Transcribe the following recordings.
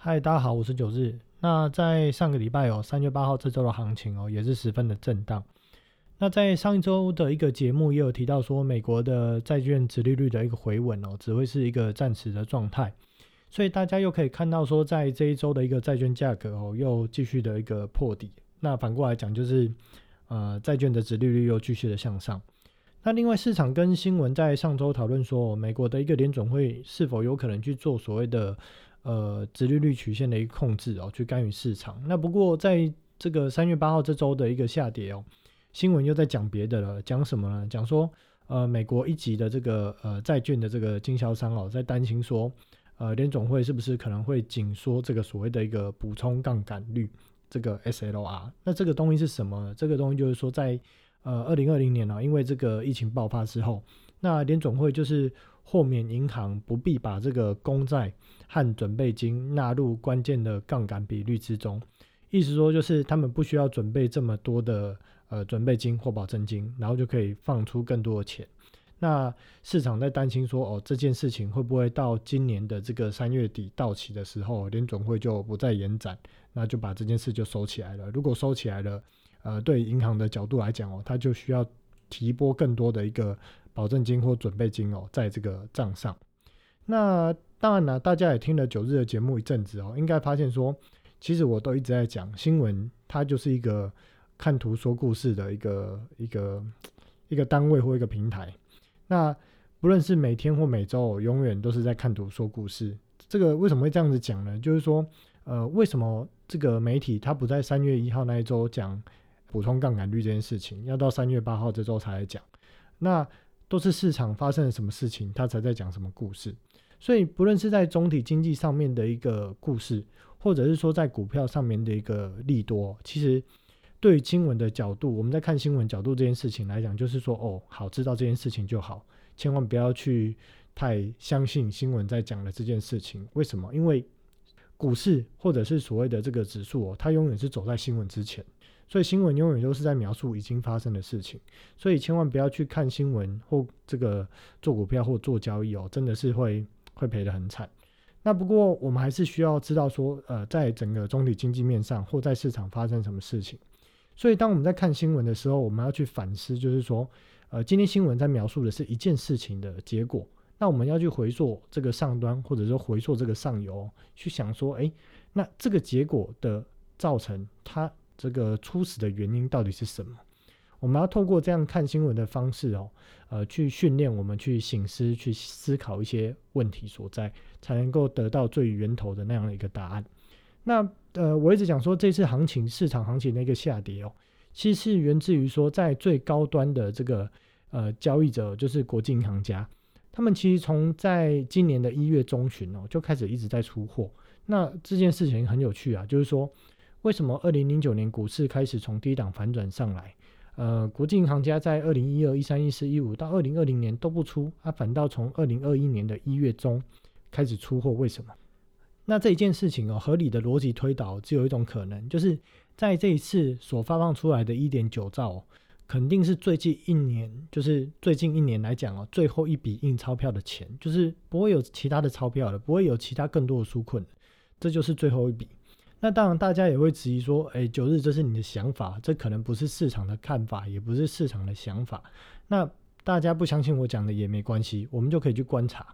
嗨，大家好，我是九日。那在上个礼拜哦，三月八号这周的行情哦，也是十分的震荡。那在上一周的一个节目也有提到说，美国的债券殖利率的一个回稳哦，只会是一个暂时的状态。所以大家又可以看到说，在这一周的一个债券价格哦，又继续的一个破底。那反过来讲，就是呃，债券的殖利率又继续的向上。那另外，市场跟新闻在上周讨论说，美国的一个联准会是否有可能去做所谓的呃，殖利率曲线的一个控制哦，去干预市场。那不过在这个三月八号这周的一个下跌哦，新闻又在讲别的了，讲什么呢？讲说呃，美国一级的这个呃债券的这个经销商哦，在担心说呃，联总会是不是可能会紧缩这个所谓的一个补充杠杆率这个 SLR？那这个东西是什么？这个东西就是说在呃，二零二零年呢，因为这个疫情爆发之后，那联总会就是豁免银行不必把这个公债和准备金纳入关键的杠杆比率之中，意思说就是他们不需要准备这么多的呃准备金或保证金，然后就可以放出更多的钱。那市场在担心说，哦，这件事情会不会到今年的这个三月底到期的时候，联总会就不再延展，那就把这件事就收起来了。如果收起来了，呃，对银行的角度来讲哦，它就需要提拨更多的一个保证金或准备金哦，在这个账上。那当然了，大家也听了九日的节目一阵子哦，应该发现说，其实我都一直在讲新闻，它就是一个看图说故事的一个一个一个单位或一个平台。那不论是每天或每周，永远都是在看图说故事。这个为什么会这样子讲呢？就是说，呃，为什么这个媒体它不在三月一号那一周讲？补充杠杆率这件事情，要到三月八号这周才来讲，那都是市场发生了什么事情，他才在讲什么故事。所以，不论是在总体经济上面的一个故事，或者是说在股票上面的一个利多，其实对于新闻的角度，我们在看新闻角度这件事情来讲，就是说，哦，好，知道这件事情就好，千万不要去太相信新闻在讲的这件事情。为什么？因为股市或者是所谓的这个指数哦，它永远是走在新闻之前。所以新闻永远都是在描述已经发生的事情，所以千万不要去看新闻或这个做股票或做交易哦，真的是会会赔得很惨。那不过我们还是需要知道说，呃，在整个总体经济面上或在市场发生什么事情。所以当我们在看新闻的时候，我们要去反思，就是说，呃，今天新闻在描述的是一件事情的结果，那我们要去回溯这个上端，或者说回溯这个上游，去想说，哎，那这个结果的造成它。这个初始的原因到底是什么？我们要透过这样看新闻的方式哦，呃，去训练我们去醒思、去思考一些问题所在，才能够得到最源头的那样的一个答案。那呃，我一直讲说，这次行情市场行情的一个下跌哦，其实是源自于说，在最高端的这个呃交易者，就是国际银行家，他们其实从在今年的一月中旬哦，就开始一直在出货。那这件事情很有趣啊，就是说。为什么二零零九年股市开始从低档反转上来？呃，国际银行家在二零一二、一三、一四、一五到二零二零年都不出，啊，反倒从二零二一年的一月中开始出货，为什么？那这一件事情哦，合理的逻辑推导只有一种可能，就是在这一次所发放出来的一点九兆，肯定是最近一年，就是最近一年来讲哦，最后一笔印钞票的钱，就是不会有其他的钞票了，不会有其他更多的纾困，这就是最后一笔。那当然，大家也会质疑说：“哎，九日，这是你的想法，这可能不是市场的看法，也不是市场的想法。”那大家不相信我讲的也没关系，我们就可以去观察。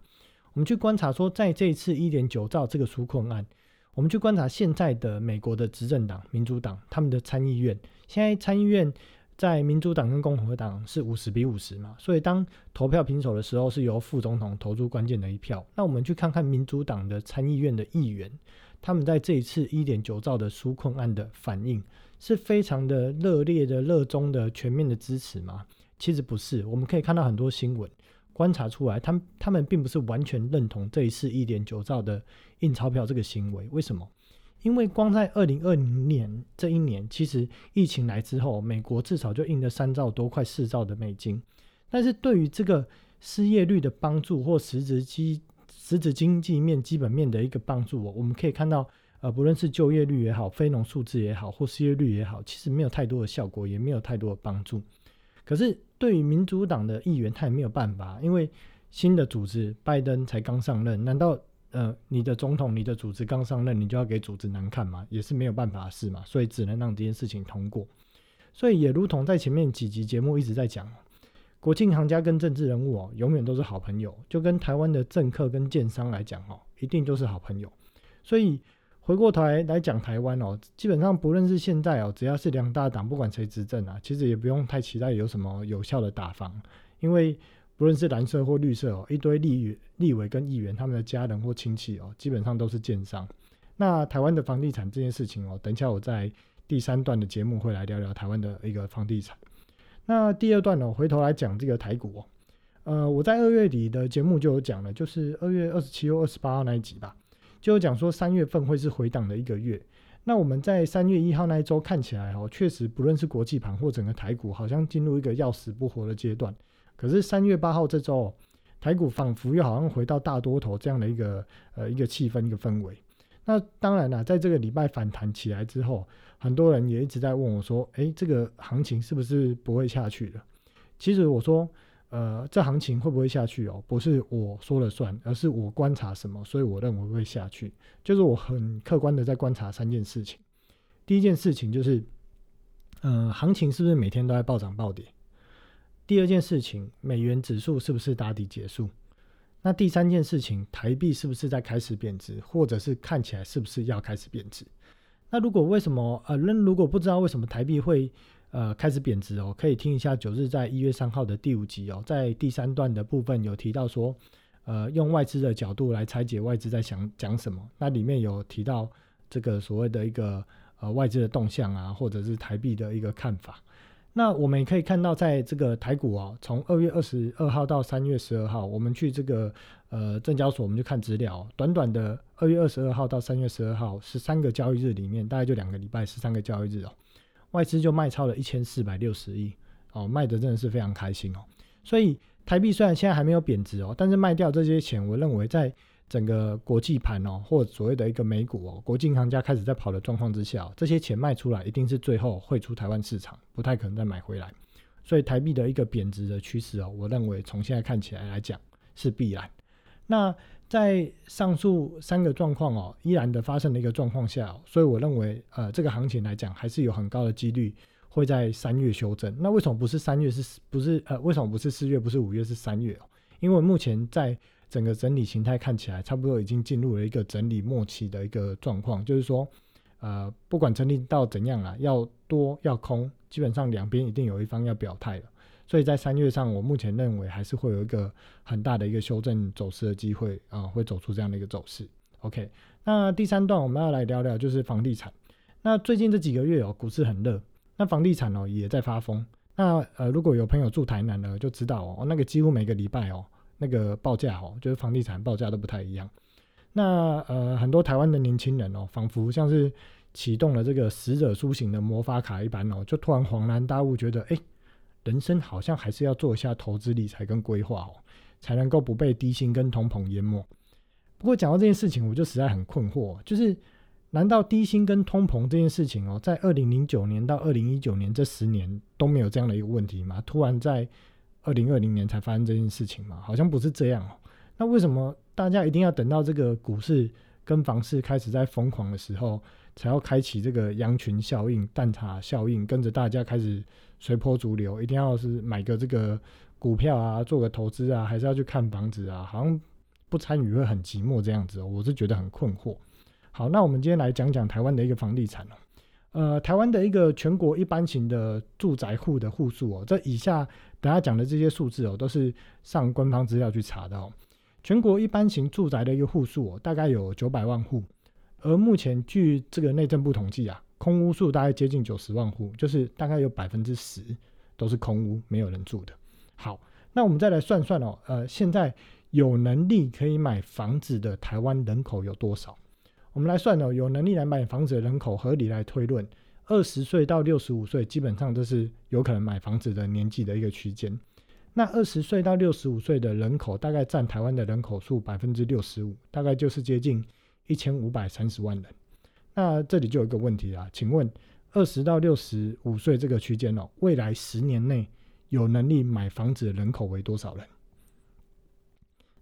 我们去观察说，在这一次一点九兆这个纾困案，我们去观察现在的美国的执政党民主党他们的参议院，现在参议院在民主党跟共和党是五十比五十嘛，所以当投票平手的时候，是由副总统投出关键的一票。那我们去看看民主党的参议院的议员。他们在这一次一点九兆的纾困案的反应是非常的热烈的、热衷的、全面的支持吗？其实不是。我们可以看到很多新闻，观察出来，他们他们并不是完全认同这一次一点九兆的印钞票这个行为。为什么？因为光在二零二零年这一年，其实疫情来之后，美国至少就印了三兆多、快四兆的美金。但是对于这个失业率的帮助或实质基实质经济面、基本面的一个帮助我，我们可以看到，呃，不论是就业率也好、非农数字也好，或失业率也好，其实没有太多的效果，也没有太多的帮助。可是对于民主党的议员，他也没有办法，因为新的组织拜登才刚上任，难道呃，你的总统、你的组织刚上任，你就要给组织难看嘛，也是没有办法的事嘛，所以只能让这件事情通过。所以也如同在前面几集节目一直在讲，国庆行家跟政治人物哦，永远都是好朋友，就跟台湾的政客跟建商来讲哦，一定都是好朋友。所以回过头来来讲台湾哦，基本上不论是现在哦，只要是两大党，不管谁执政啊，其实也不用太期待有什么有效的打防，因为。不论是蓝色或绿色哦，一堆立立委跟议员他们的家人或亲戚哦，基本上都是建商。那台湾的房地产这件事情哦，等一下我在第三段的节目会来聊聊台湾的一个房地产。那第二段呢，回头来讲这个台股哦，呃，我在二月底的节目就有讲了，就是二月二十七或二十八号那一集吧，就有讲说三月份会是回档的一个月。那我们在三月一号那一周看起来哦，确实不论是国际盘或整个台股，好像进入一个要死不活的阶段。可是三月八号这周，台股仿佛又好像回到大多头这样的一个呃一个气氛一个氛围。那当然了，在这个礼拜反弹起来之后，很多人也一直在问我说：“哎，这个行情是不是不会下去了？”其实我说，呃，这行情会不会下去哦？不是我说了算，而是我观察什么，所以我认为会下去。就是我很客观的在观察三件事情。第一件事情就是，呃，行情是不是每天都在暴涨暴跌？第二件事情，美元指数是不是打底结束？那第三件事情，台币是不是在开始贬值，或者是看起来是不是要开始贬值？那如果为什么呃，那如果不知道为什么台币会呃开始贬值哦，可以听一下九日在一月三号的第五集哦，在第三段的部分有提到说，呃，用外资的角度来拆解外资在想讲什么，那里面有提到这个所谓的一个呃外资的动向啊，或者是台币的一个看法。那我们也可以看到，在这个台股啊，从二月二十二号到三月十二号，我们去这个呃证交所，我们就看资料。短短的二月二十二号到三月十二号，十三个交易日里面，大概就两个礼拜，十三个交易日哦，外资就卖超了一千四百六十亿哦，卖的真的是非常开心哦。所以台币虽然现在还没有贬值哦，但是卖掉这些钱，我认为在。整个国际盘哦，或所谓的一个美股哦，国际银行家开始在跑的状况之下，这些钱卖出来，一定是最后汇出台湾市场，不太可能再买回来。所以台币的一个贬值的趋势哦，我认为从现在看起来来讲是必然。那在上述三个状况哦，依然的发生的一个状况下，所以我认为呃，这个行情来讲还是有很高的几率会在三月修正。那为什么不是三月？是不是呃，为什么不是四月？不是五月？是三月哦？因为目前在整个整理形态看起来，差不多已经进入了一个整理末期的一个状况，就是说，呃，不管整理到怎样了，要多要空，基本上两边一定有一方要表态了。所以在三月上，我目前认为还是会有一个很大的一个修正走势的机会啊，会走出这样的一个走势。OK，那第三段我们要来聊聊就是房地产。那最近这几个月哦，股市很热，那房地产哦也在发疯。那呃，如果有朋友住台南的就知道哦，那个几乎每个礼拜哦。那个报价哦，就是房地产报价都不太一样。那呃，很多台湾的年轻人哦，仿佛像是启动了这个死者苏醒的魔法卡一般哦，就突然恍然大悟，觉得哎，人生好像还是要做一下投资理财跟规划哦，才能够不被低薪跟通膨淹没。不过讲到这件事情，我就实在很困惑，就是难道低薪跟通膨这件事情哦，在二零零九年到二零一九年这十年都没有这样的一个问题吗？突然在二零二零年才发生这件事情嘛？好像不是这样哦。那为什么大家一定要等到这个股市跟房市开始在疯狂的时候，才要开启这个羊群效应、蛋挞效应，跟着大家开始随波逐流？一定要是买个这个股票啊，做个投资啊，还是要去看房子啊？好像不参与会很寂寞这样子哦。我是觉得很困惑。好，那我们今天来讲讲台湾的一个房地产哦。呃，台湾的一个全国一般型的住宅户的户数哦，这以下等下讲的这些数字哦，都是上官方资料去查的哦。全国一般型住宅的一个户数哦，大概有九百万户，而目前据这个内政部统计啊，空屋数大概接近九十万户，就是大概有百分之十都是空屋，没有人住的。好，那我们再来算算哦，呃，现在有能力可以买房子的台湾人口有多少？我们来算哦，有能力来买房子的人口，合理来推论，二十岁到六十五岁，基本上都是有可能买房子的年纪的一个区间。那二十岁到六十五岁的人口，大概占台湾的人口数百分之六十五，大概就是接近一千五百三十万人。那这里就有一个问题啊，请问二十到六十五岁这个区间哦，未来十年内有能力买房子的人口为多少人？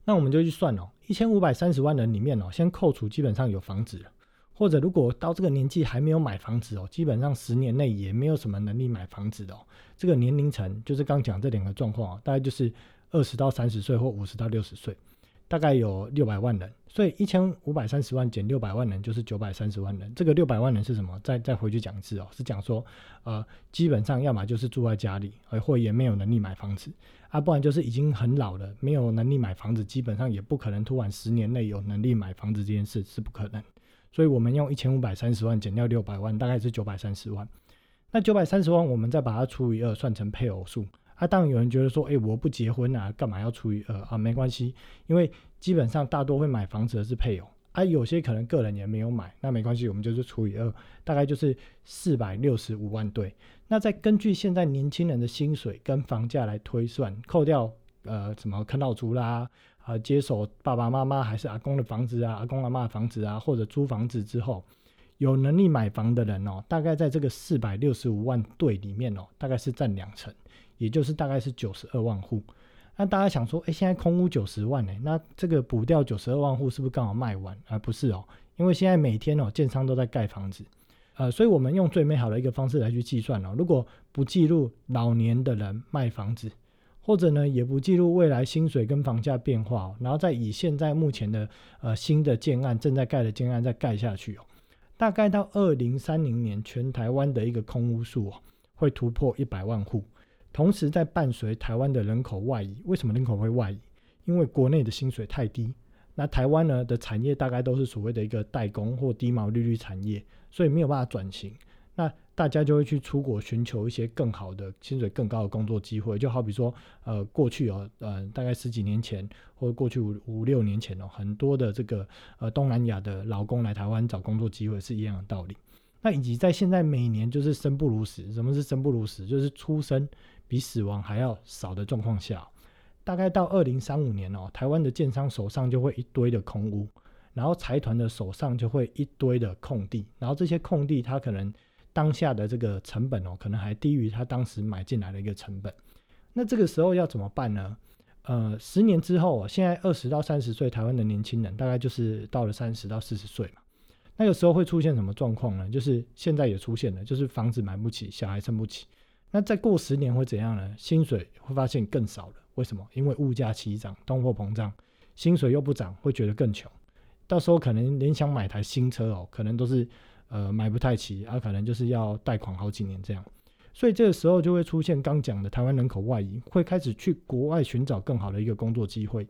那我们就去算哦，一千五百三十万人里面哦，先扣除基本上有房子了，或者如果到这个年纪还没有买房子哦，基本上十年内也没有什么能力买房子的哦。这个年龄层就是刚讲这两个状况哦，大概就是二十到三十岁或五十到六十岁，大概有六百万人。所以一千五百三十万减六百万人就是九百三十万人。这个六百万人是什么？再再回去讲一次哦，是讲说，呃，基本上要么就是住在家里，或也没有能力买房子，啊，不然就是已经很老了，没有能力买房子，基本上也不可能突然十年内有能力买房子这件事是不可能。所以我们用一千五百三十万减掉六百万，大概是九百三十万。那九百三十万，我们再把它除以二，算成配偶数。啊，当然有人觉得说，哎，我不结婚啊，干嘛要除以二啊？没关系，因为基本上大多会买房子的是配偶，啊，有些可能个人也没有买，那没关系，我们就是除以二，大概就是四百六十五万对。那再根据现在年轻人的薪水跟房价来推算，扣掉呃什么啃老族啦，啊接手爸爸妈妈还是阿公的房子啊，阿公阿妈的房子啊，或者租房子之后，有能力买房的人哦，大概在这个四百六十五万对里面哦，大概是占两成。也就是大概是九十二万户，那大家想说，哎，现在空屋九十万呢，那这个补掉九十二万户是不是刚好卖完？而不是哦，因为现在每天哦，建商都在盖房子，呃，所以我们用最美好的一个方式来去计算哦，如果不记录老年的人卖房子，或者呢，也不记录未来薪水跟房价变化，然后再以现在目前的呃新的建案正在盖的建案再盖下去哦，大概到二零三零年，全台湾的一个空屋数哦，会突破一百万户。同时，在伴随台湾的人口外移，为什么人口会外移？因为国内的薪水太低，那台湾呢的产业大概都是所谓的一个代工或低毛利率产业，所以没有办法转型。那大家就会去出国寻求一些更好的薪水更高的工作机会。就好比说，呃，过去哦，呃，大概十几年前或者过去五五六年前哦，很多的这个呃东南亚的劳工来台湾找工作机会是一样的道理。那以及在现在每年就是生不如死，什么是生不如死？就是出生。比死亡还要少的状况下，大概到二零三五年哦，台湾的建商手上就会一堆的空屋，然后财团的手上就会一堆的空地，然后这些空地它可能当下的这个成本哦，可能还低于他当时买进来的一个成本。那这个时候要怎么办呢？呃，十年之后，现在二十到三十岁台湾的年轻人，大概就是到了三十到四十岁嘛，那个时候会出现什么状况呢？就是现在也出现了，就是房子买不起，小孩生不起。那再过十年会怎样呢？薪水会发现更少了。为什么？因为物价齐涨，通货膨胀，薪水又不涨，会觉得更穷。到时候可能连想买台新车哦，可能都是呃买不太起，啊，可能就是要贷款好几年这样。所以这个时候就会出现刚讲的台湾人口外移，会开始去国外寻找更好的一个工作机会。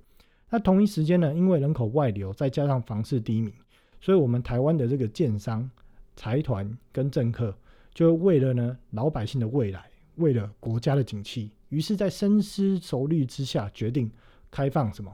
那同一时间呢，因为人口外流，再加上房市低迷，所以我们台湾的这个建商、财团跟政客，就为了呢老百姓的未来。为了国家的景气，于是，在深思熟虑之下，决定开放什么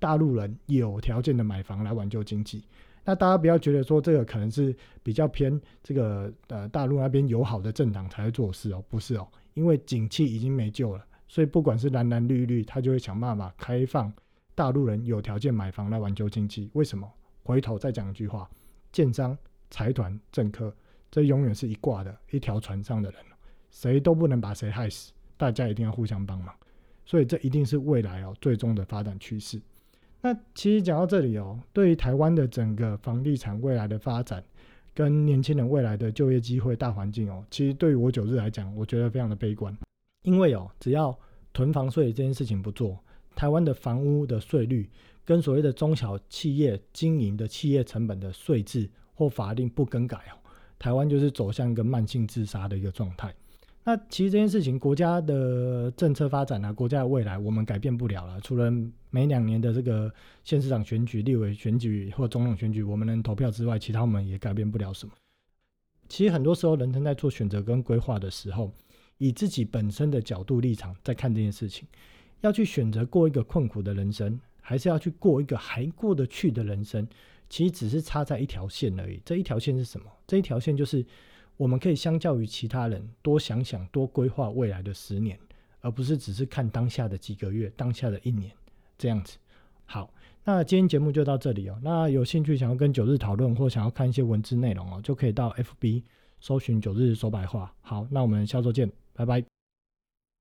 大陆人有条件的买房来挽救经济。那大家不要觉得说这个可能是比较偏这个呃大陆那边友好的政党才会做事哦，不是哦，因为景气已经没救了，所以不管是蓝蓝绿绿，他就会想办法开放大陆人有条件买房来挽救经济。为什么？回头再讲一句话：建商、财团、政客，这永远是一挂的一条船上的人。谁都不能把谁害死，大家一定要互相帮忙，所以这一定是未来哦最终的发展趋势。那其实讲到这里哦，对于台湾的整个房地产未来的发展，跟年轻人未来的就业机会大环境哦，其实对于我九日来讲，我觉得非常的悲观。因为哦，只要囤房税这件事情不做，台湾的房屋的税率跟所谓的中小企业经营的企业成本的税制或法令不更改哦，台湾就是走向一个慢性自杀的一个状态。那其实这件事情，国家的政策发展啊，国家的未来，我们改变不了了。除了每两年的这个县市长选举、立委选举或总统选举，我们能投票之外，其他我们也改变不了什么。其实很多时候，人生在做选择跟规划的时候，以自己本身的角度立场在看这件事情，要去选择过一个困苦的人生，还是要去过一个还过得去的人生，其实只是差在一条线而已。这一条线是什么？这一条线就是。我们可以相较于其他人多想想、多规划未来的十年，而不是只是看当下的几个月、当下的一年这样子。好，那今天节目就到这里哦。那有兴趣想要跟九日讨论或想要看一些文字内容哦，就可以到 FB 搜寻九日说白话。好，那我们下周见，拜拜。